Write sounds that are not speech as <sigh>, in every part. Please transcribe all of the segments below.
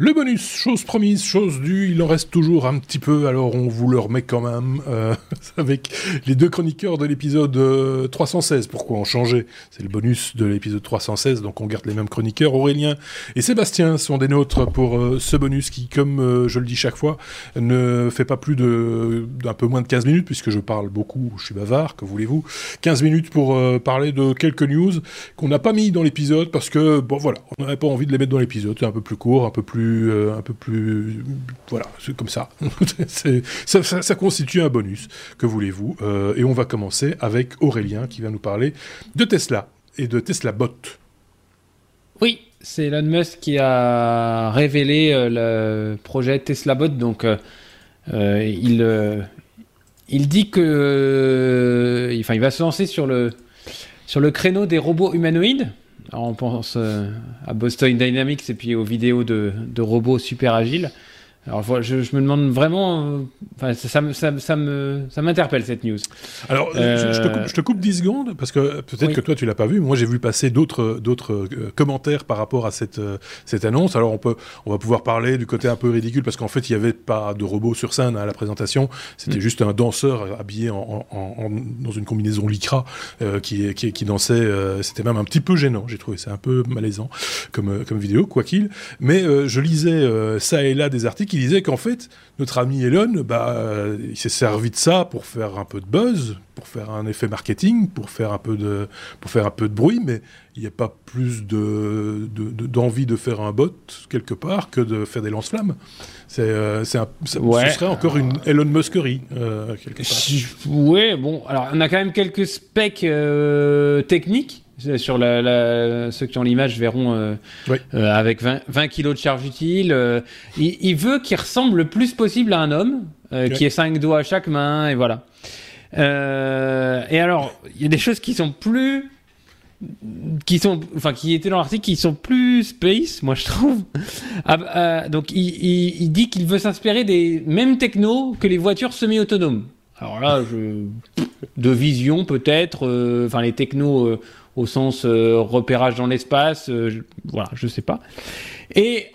Le bonus, chose promise, chose due, il en reste toujours un petit peu, alors on vous le remet quand même euh, <laughs> avec les deux chroniqueurs de l'épisode 316. Euh, Pourquoi en changer? C'est le bonus de l'épisode 316, donc on garde les mêmes chroniqueurs. Aurélien et Sébastien sont des nôtres pour euh, ce bonus qui, comme je le dis chaque fois, ne fait pas plus d'un peu moins de 15 minutes, puisque je parle beaucoup, je suis bavard, que voulez-vous? 15 minutes pour parler de quelques news qu'on n'a pas mis dans l'épisode, parce que, bon voilà, on n'avait pas envie de les mettre dans l'épisode, c'est un peu plus court, un peu plus euh, un peu plus, voilà, c'est comme <laughs> ça. ça, constitue un bonus. Que voulez-vous euh, Et on va commencer avec Aurélien qui va nous parler de Tesla et de Tesla Bot. Oui, c'est Elon Musk qui a révélé euh, le projet Tesla Bot. Donc, il il dit que, enfin, il va se lancer sur le sur le créneau des robots humanoïdes on pense euh, à Boston Dynamics et puis aux vidéos de robots super agiles. Alors je, je, me demande vraiment, euh, enfin, ça, ça, ça, me, ça m'interpelle cette news. Alors je, te coupe, je, te coupe, 10 secondes parce que peut-être que toi tu l'as pas vu. Moi j'ai vu passer d'autres d'autres euh, commentaires par rapport à cette euh, cette annonce. Alors on peut on va pouvoir parler du côté un peu ridicule parce qu'en fait il y avait pas de robot sur scène à la présentation. C'était mm. juste un danseur habillé en, en, dans une combinaison lycra qui, qui, qui dansait. C'était même un petit peu gênant. J'ai trouvé ça un peu malaisant comme comme vidéo quoi qu'il. Mais je lisais ça et là des articles qui disait qu'en fait, notre ami Elon, bah, il s'est servi de ça pour faire un peu de buzz, pour faire un effet marketing, pour faire un peu de, pour faire un peu de bruit, mais il n'y a pas plus de, d'envie de, faire un bot quelque part que de faire des lance-flammes. C'est, euh, c'est Ce serait encore une Elon Muskerie, euh, quelque part. Ouais, bon, alors on a quand même quelques specs euh, techniques sur la, ceux qui ont l'image verront euh, euh, avec 20, 20 kilos de charge utile. Euh, il, veut qu'il ressemble le plus possible à un homme, qui ait cinq doigts à chaque main, et voilà. et alors, il y a des choses qui sont plus qui sont enfin qui étaient dans l'article qui sont plus space moi je trouve ah, donc il, il dit qu'il veut s'inspirer des mêmes technos que les voitures semi-autonomes alors là je de vision peut-être enfin les technos au sens euh, repérage dans l'espace, euh, voilà, je sais pas. Et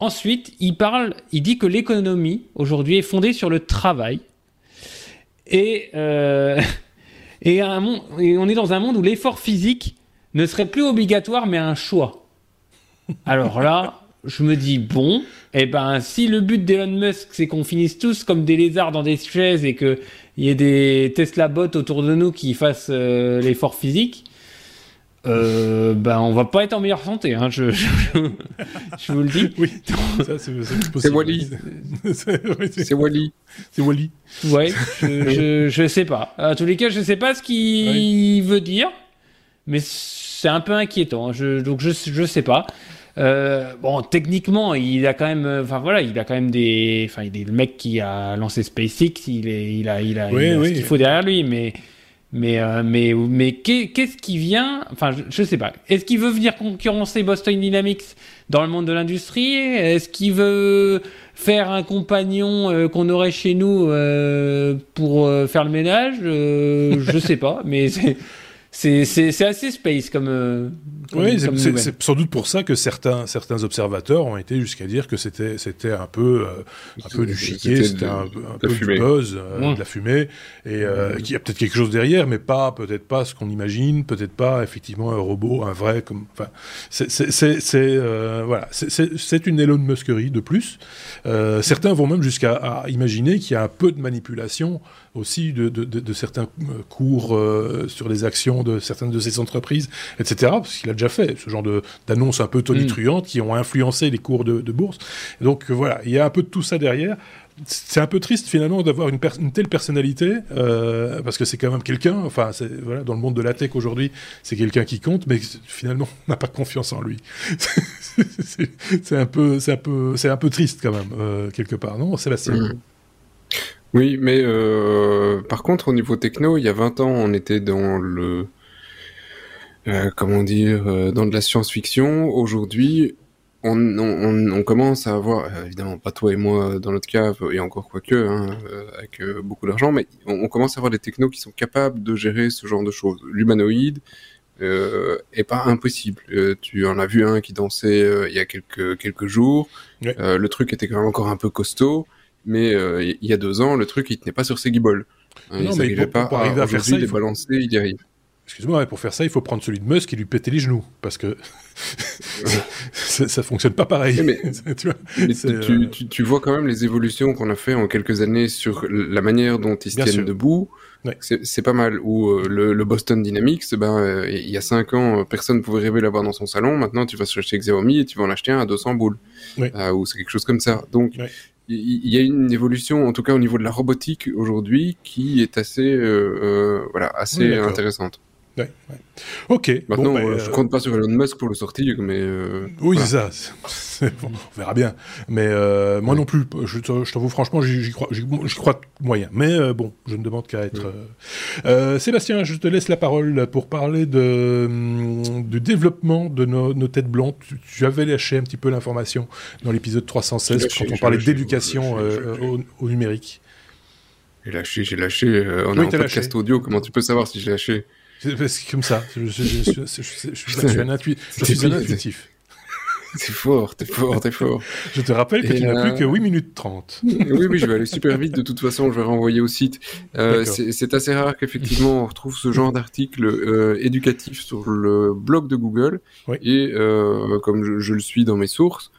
ensuite, il parle, il dit que l'économie aujourd'hui est fondée sur le travail. Et, euh, <laughs> et, un et on est dans un monde où l'effort physique ne serait plus obligatoire mais un choix. Alors là, je me dis bon, eh ben si le but d'Elon Musk c'est qu'on finisse tous comme des lézards dans des chaises et que il y ait des Tesla bots autour de nous qui fassent l'effort physique, euh, ben on va pas être en meilleure santé, hein, je, <laughs> je, vous le dis. Oui, c'est Wally. <laughs> C'est Wally. C'est Wally. Ouais, je, je, sais pas. À tous les cas, je sais pas ce qu'il veut dire, mais c'est un peu inquiétant. Je, donc je, je sais pas. Euh, bon, techniquement, il a quand même, enfin voilà, il a quand même des, enfin il est le mec qui a lancé SpaceX, il est, il a, il a, il a ce qu'il faut derrière lui, mais mais, euh, mais, mais qu'est-ce qui vient Enfin, je, ne sais pas. Est-ce qu'il veut venir concurrencer Boston Dynamics dans le monde de l'industrie? Est-ce qu'il veut faire un compagnon euh, qu'on aurait chez nous euh, pour faire le ménage? Je sais pas, mais c'est assez space comme. Euh, oui, c'est sans doute pour ça que certains, certains observateurs ont été jusqu'à dire que c'était un peu, euh, un peu du chiquet, c'était un, un peu du buzz, euh, de la fumée, et qu'il y a peut-être quelque chose derrière, mais pas peut-être pas ce qu'on imagine, peut-être pas effectivement un robot, un vrai. comme enfin, C'est voilà, c'est une Elon Muskerie de plus. certains vont même jusqu'à imaginer qu'il y a un peu de manipulation aussi de, de, de, certains cours sur les actions de certaines de ces entreprises, etc. Parce qu'il a déjà fait ce genre d'annonces un peu tonitruantes qui ont influencé les cours de, bourse. donc euh, voilà, il y a un peu de tout ça derrière c'est un peu triste finalement d'avoir une, telle personnalité euh, parce que c'est quand même quelqu'un. Enfin, voilà, dans le monde de la tech aujourd'hui, c'est quelqu'un qui compte, mais finalement, on n'a pas confiance en lui. <laughs> c'est un peu, c'est un peu, c'est un peu triste quand même euh, quelque part, non, Sébastien? Mmh. Oui, mais par contre, au niveau techno, il y a 20 ans, on était dans le euh, comment dire, euh, dans de la science-fiction. Aujourd'hui, on, on, on, commence à avoir, euh, évidemment pas toi et moi dans notre cas, et encore quoique, hein, avec beaucoup d'argent, mais on, commence à avoir des technos qui sont capables de gérer ce genre de choses. L'humanoïde, euh, est pas impossible. Euh, tu en as vu un qui dansait euh, il y a quelques quelques jours. le truc était quand même encore un peu costaud, mais il y a deux ans, le truc il tenait pas sur ses guibolles. Hein, non, mais pour, pas pour arriver à, faire ça, il faut... balancer, il y arrive. Excuse-moi, pour faire ça, il faut prendre celui de Musk et lui péter les genoux, parce que <laughs> ça, ça, fonctionne pas pareil. Mais, <laughs> tu, vois, mais tu, tu, vois quand même les évolutions qu'on a fait en quelques années sur la manière dont ils se tiennent debout. C'est pas mal. Ou euh, le, Boston Dynamics, ben, euh, il y a 5 ans, personne ne pouvait rêver l'avoir dans son salon. Maintenant, tu vas chercher Xiaomi et tu vas en acheter un à 200 boules. Euh, ou c'est quelque chose comme ça. Donc, il y a une évolution, en tout cas au niveau de la robotique aujourd'hui, qui est assez, voilà, assez intéressante. Ouais, Ok. Maintenant, bon, ben, je compte pas sur Elon Musk pour le sortir, mais. oui, c'est ça. on verra bien. Mais euh, moi non plus, je, t'avoue franchement, j'y crois, crois moyen. Mais euh, bon, je ne demande qu'à être. Euh, Sébastien, je te laisse la parole pour parler de, hum, du développement de nos, têtes blondes. Tu, avais lâché un petit peu l'information dans l'épisode 316 quand on parlait d'éducation au, numérique. J'ai lâché, j'ai lâché. on a un podcast audio, comment tu peux savoir si j'ai lâché? C'est comme ça. Je, suis un intuitif. T'es fort, t'es fort, t'es fort. je te rappelle que tu n'as plus que 8 minutes 30. oui, oui, je vais aller super vite. De toute façon, je vais renvoyer au site. Euh, c'est assez rare qu'effectivement on retrouve ce genre d'article euh, éducatif sur le blog de Google. Et euh, comme je, le suis dans mes sources, euh,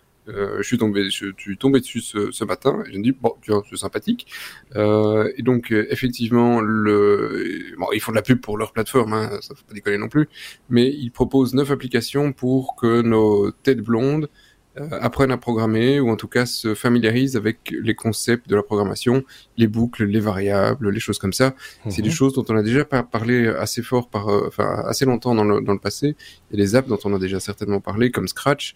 je suis tombé, je, suis tombé dessus ce, ce matin et je me dis bon, tu vois, c'est sympathique. Euh, et donc euh, effectivement, le, bon, ils font de la pub pour leur plateforme, hein, ça faut pas déconner non plus, mais ils proposent neuf applications pour que nos têtes blondes apprennent à programmer ou en tout cas se familiarisent avec les concepts de la programmation, les boucles, les variables, les choses comme ça. C'est des mhm. choses dont on a déjà parlé assez fort, par, enfin assez longtemps dans le, dans le passé. Il y a des apps dont on a déjà certainement parlé, comme Scratch,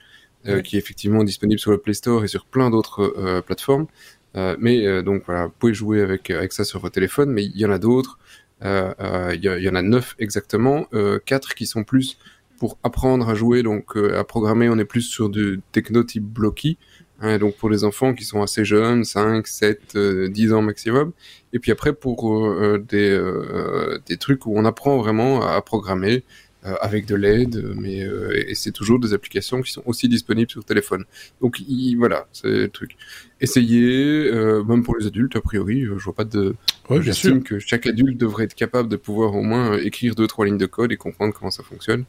euh, qui est effectivement disponible sur le Play Store et sur plein d'autres euh, plateformes. Euh, mais donc voilà, vous pouvez jouer avec avec ça sur votre téléphone, mais il y en a d'autres. Il y, y, en a neuf exactement, quatre qui sont plus pour apprendre à jouer, donc à programmer, on est plus sur du techno type blocky. Hein, donc pour les enfants qui sont assez jeunes, 5, 7, 10 ans maximum. Et puis après pour des, des trucs où on apprend vraiment à programmer, euh, avec de l'aide, mais euh, et c'est toujours des applications qui sont aussi disponibles sur téléphone. Donc voilà, c'est le truc. Essayez, euh, même pour les adultes, a priori, je vois pas de. Ouais, J'estime que chaque adulte devrait être capable de pouvoir au moins écrire deux trois lignes de code et comprendre comment ça fonctionne.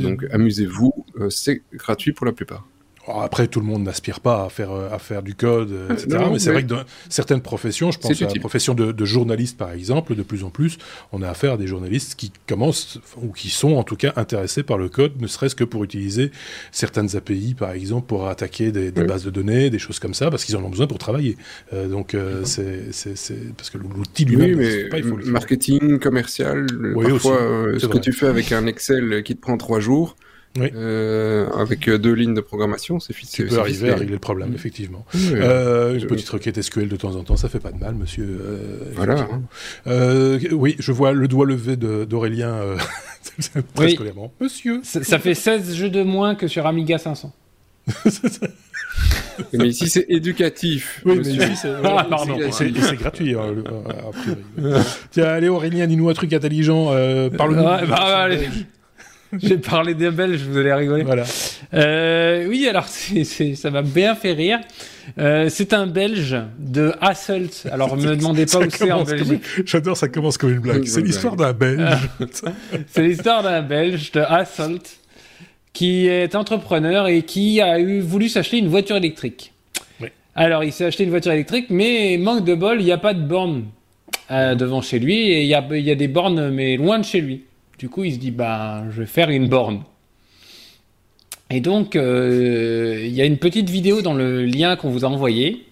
donc amusez-vous, c'est gratuit pour la plupart. Après, tout le monde n'aspire pas à faire, à faire du code, euh, etc. mais c'est vrai que dans certaines professions, je pense à la profession de, de, journaliste par exemple, de plus en plus, on a affaire à des journalistes qui commencent, ou qui sont en tout cas intéressés par le code, ne serait-ce que pour utiliser certaines API par exemple, pour attaquer des, bases de données, des choses comme ça, parce qu'ils en ont besoin pour travailler. Euh, donc, euh, c'est parce que l'outil lui-même, oui, mais il faut le marketing, commercial, parfois, ce que tu fais avec un Excel qui te prend trois jours, oui. Euh, avec euh, deux lignes de programmation, c'est Tu peux arriver à régler le problème, effectivement. euh, une petite requête SQL de temps en temps, ça fait pas de mal, monsieur. Euh, voilà. Euh, oui, je vois le doigt levé d'Aurélien euh, <laughs> très oui. scolairement. Monsieur. Ça, ça, fait 16 jeux de moins que sur Amiga 500. <laughs> mais ici c'est éducatif. Oui, mais ici c'est ah, c'est gratuit. Hein, Tiens, allez Aurélien, dis-nous un truc intelligent. Parle-nous. Ah, bah, allez. <laughs> J'ai parlé des Belges, vous allez rigoler. Voilà. Euh, oui, alors ça m'a bien fait rire. Euh, c'est un Belge de Hasselt. Alors, me <laughs> demandez pas où c'est en Belgique. J'adore, ça commence comme une blague. C'est l'histoire d'un Belge. c'est l'histoire d'un Belge de Hasselt qui est entrepreneur et qui a eu, voulu s'acheter une voiture électrique. Oui. Alors, il s'est acheté une voiture électrique, mais manque de bol, il n'y a pas de borne euh, devant chez lui et il y a, y a des bornes, mais loin de chez lui. Du coup, il se dit, bah, je vais faire une borne. Et donc, euh, il y a une petite vidéo dans le lien qu'on vous a envoyé,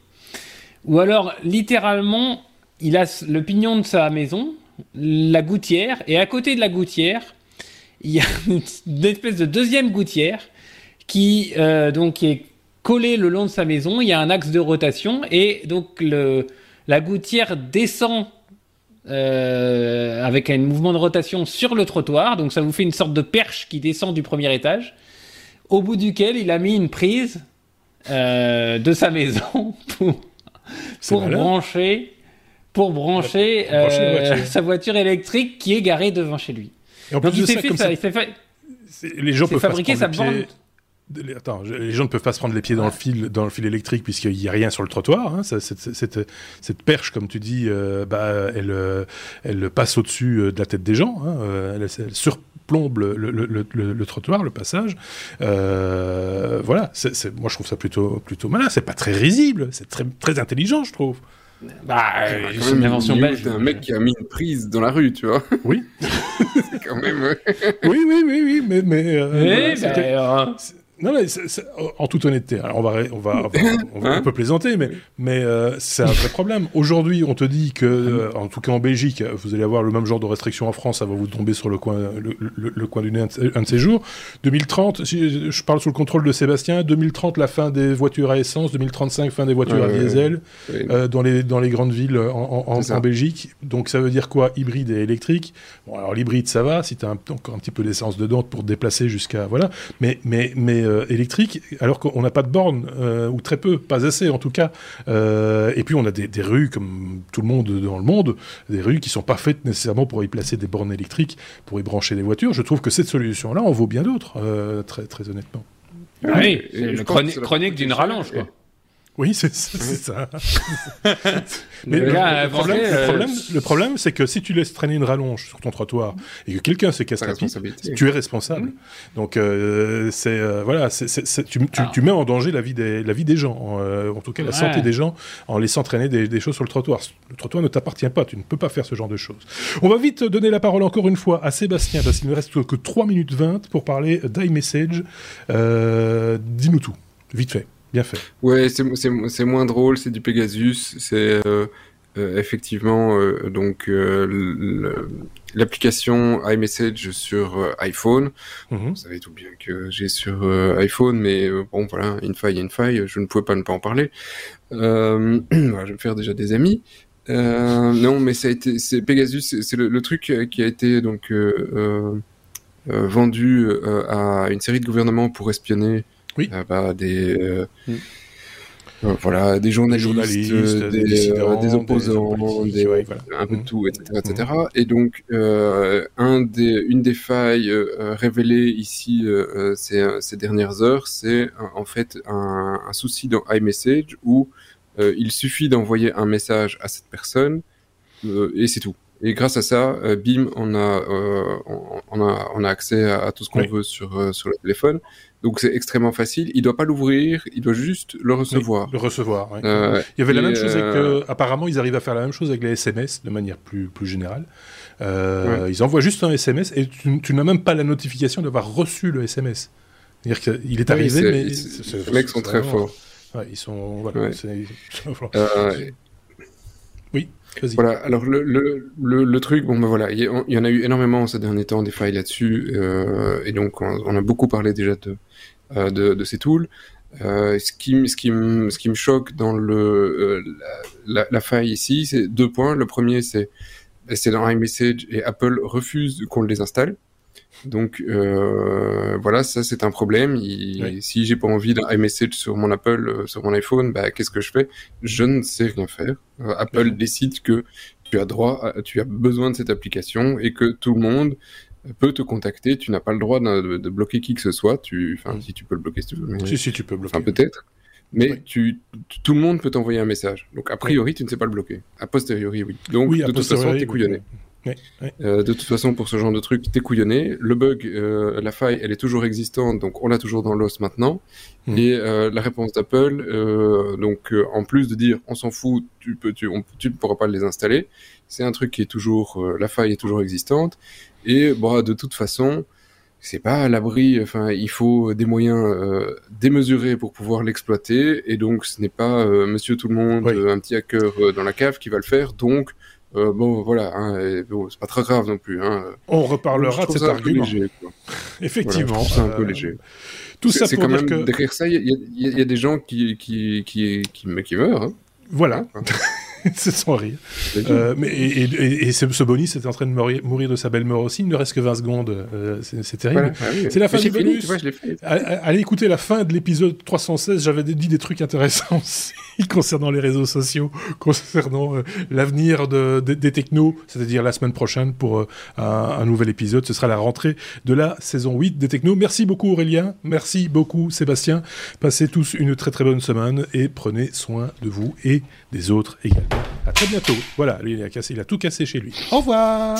où alors, littéralement, il a le pignon de sa maison, la gouttière, et à côté de la gouttière, il y a <laughs> une espèce de deuxième gouttière qui euh, donc est collée le long de sa maison. Il y a un axe de rotation et donc le, la gouttière descend euh, avec un mouvement de rotation sur le trottoir. Donc ça vous fait une sorte de perche qui descend du premier étage, au bout duquel il a mis une prise euh, de sa maison <laughs> pour, pour brancher, pour brancher, euh, sa voiture électrique qui est garée devant chez lui. Et en plus de ça, comme ça, les gens peuvent fabriquer sa borne Attends, les gens ne peuvent pas se prendre les pieds dans le fil, dans le fil électrique puisqu'il n'y a rien sur le trottoir. Hein. cette, perche, comme tu dis, euh, bah, elle, euh, elle passe au-dessus euh, de la tête des gens. Hein. Elle, surplombe le, trottoir, le passage. voilà. moi, je trouve ça plutôt, plutôt malin. C'est pas très risible. C'est très, très intelligent, je trouve. Bah, c'est une invention belge. un mec qui a mis une prise dans la rue, tu vois. Oui. <laughs> quand même. oui, oui, oui, oui, mais. mais, bah, non, mais en toute honnêteté, alors on va, on va, on, va, <laughs> hein peut plaisanter, mais, mais euh, c'est un vrai problème. Aujourd'hui, on te dit que, <laughs> euh, en tout cas en Belgique, vous allez avoir le même genre de restrictions en France, ça va vous tomber sur le coin, le, le, coin du nez un de ces jours. 2030, si je parle sous le contrôle de Sébastien, 2030 la fin des voitures à essence, 2035 fin des voitures à diesel euh, dans les dans les grandes villes en, en, en, Belgique. Donc ça veut dire quoi Hybride et électrique? Bon, alors l'hybride ça va, si tu as encore un petit peu d'essence dedans pour te déplacer jusqu'à voilà, mais mais mais électrique, alors qu'on n'a pas de bornes, euh, ou très peu, pas assez en tout cas. Euh, et puis on a des, rues, comme tout le monde dans le monde, des rues qui sont pas faites nécessairement pour y placer des bornes électriques, pour y brancher des voitures. Je trouve que cette solution-là en vaut bien d'autres, très, très honnêtement. oui, chronique d'une rallonge, quoi. Oui, c'est ça. <laughs> Mais le, problème, le, problème, c'est que si tu laisses traîner une rallonge sur ton trottoir et que quelqu'un se casse la pipe, tu es responsable. Donc, euh, c'est euh, voilà, tu, mets en danger la vie des, la vie des gens, euh, en, tout cas la santé des gens, en laissant traîner des, choses sur le trottoir. Le trottoir ne t'appartient pas, tu ne peux pas faire ce genre de choses. On va vite donner la parole encore une fois à Sébastien, parce qu'il ne reste que 3 minutes 20 pour parler d'iMessage. Dis-nous tout, vite fait. Bien fait. Ouais, c'est moins drôle, c'est du Pegasus, c'est euh, euh, effectivement euh, donc l'application iMessage sur iPhone. Mhm. Vous savez tout bien que j'ai sur iPhone, mais bon voilà, une faille, une faille, je ne pouvais pas ne pas en parler. <clears throat> je vais me faire déjà des amis. non, mais ça a été, c'est Pegasus, c'est le, truc qui a été donc vendu à une série de gouvernements pour espionner oui. Euh, bah, des, euh, mm. euh, voilà, des journalistes, des, des, opposants, un peu de mm. tout, etc. etc. Mm. Et donc, un des, une des failles révélées ici ces, dernières heures, c'est en fait un, un, souci dans iMessage où il suffit d'envoyer un message à cette personne et c'est tout. Et grâce à ça, bim, on a, on, a, on a accès à, tout ce qu'on veut sur, sur le téléphone. Donc c'est extrêmement facile. Il doit pas l'ouvrir, il doit juste le recevoir. le recevoir. Oui. Euh, il y avait la même chose avec. Euh, apparemment, ils arrivent à faire la même chose avec les SMS de manière plus plus générale. Euh, Ils envoient juste un SMS et tu, tu n'as même pas la notification d'avoir reçu le SMS. C'est-à-dire qu'il est arrivé, mais les mecs sont très forts. Ouais, ils sont. Voilà, euh, oui. Voilà, alors le, le, le, truc, bon ben voilà, il y, en a eu énormément ces derniers temps des failles là-dessus, euh, et donc on, a beaucoup parlé déjà de, euh, de, de, ces tools. Euh, ce, qui, ce, qui me, ce qui me choque dans le, euh, la, la, faille ici, c'est deux points. Le premier, c'est c'est dans iMessage et Apple refuse qu'on les installe. Donc euh, voilà, ça c'est un problème. Si j'ai pas envie d'un iMessage sur mon Apple, euh, sur mon iPhone, bah, qu'est-ce que je fais? Je ne sais rien faire. Euh, Apple décide que tu as droit, tu as besoin de cette application et que tout le monde peut te contacter. Tu n'as pas le droit de, bloquer qui que ce soit. Tu, enfin, si tu peux le bloquer, si tu veux. si, si, tu peux bloquer. peut-être. Mais tu, tout le monde peut t'envoyer un message. Donc, a priori, tu ne sais pas le bloquer. A posteriori, oui. Donc, de toute façon, t'es couillonné. Euh, de toute façon, pour ce genre de truc, t'es couillonné. Le bug, euh, la faille, elle est toujours existante, donc on l'a toujours dans l'os maintenant. Hmm. Et euh, la réponse d'Apple, donc en plus de dire on s'en fout, tu peux, tu, tu ne pourras pas les installer. C'est un truc qui est toujours, la faille est toujours existante. Et bon, de toute façon, c'est pas à l'abri. Enfin, il faut des moyens démesurés pour pouvoir l'exploiter. Et donc, ce n'est pas Monsieur tout le monde, un petit hacker dans la cave qui va le faire. Donc euh, bon, voilà, hein, bon, c'est pas très grave non plus. Hein. On reparlera de cet argument. Léger, <laughs> Effectivement. c'est un peu euh, léger. Tout ça pour quand même que... derrière ça, il y, y, y, a des gens qui qui qui qui, qui meurent. Hein. Voilà. <laughs> c'est sans rire. Euh, mais, et, ce, bonus est en train de mourir, de sa belle mort aussi. Il ne reste que 20 secondes. Euh, c'est terrible. C'est la fin du bonus. Allez écouter la fin de l'épisode 316. J'avais dit des trucs intéressants <laughs> aussi concernant les réseaux sociaux, concernant euh, l'avenir de, des technos, c'est-à-dire la semaine prochaine pour un, un, nouvel épisode. Ce sera la rentrée de la saison 8 des technos. Merci beaucoup Aurélien. Merci beaucoup Sébastien. Passez tous une très très bonne semaine et prenez soin de vous et des autres également. À très bientôt. Voilà, lui, il a, cassé, il a tout cassé chez lui. Au revoir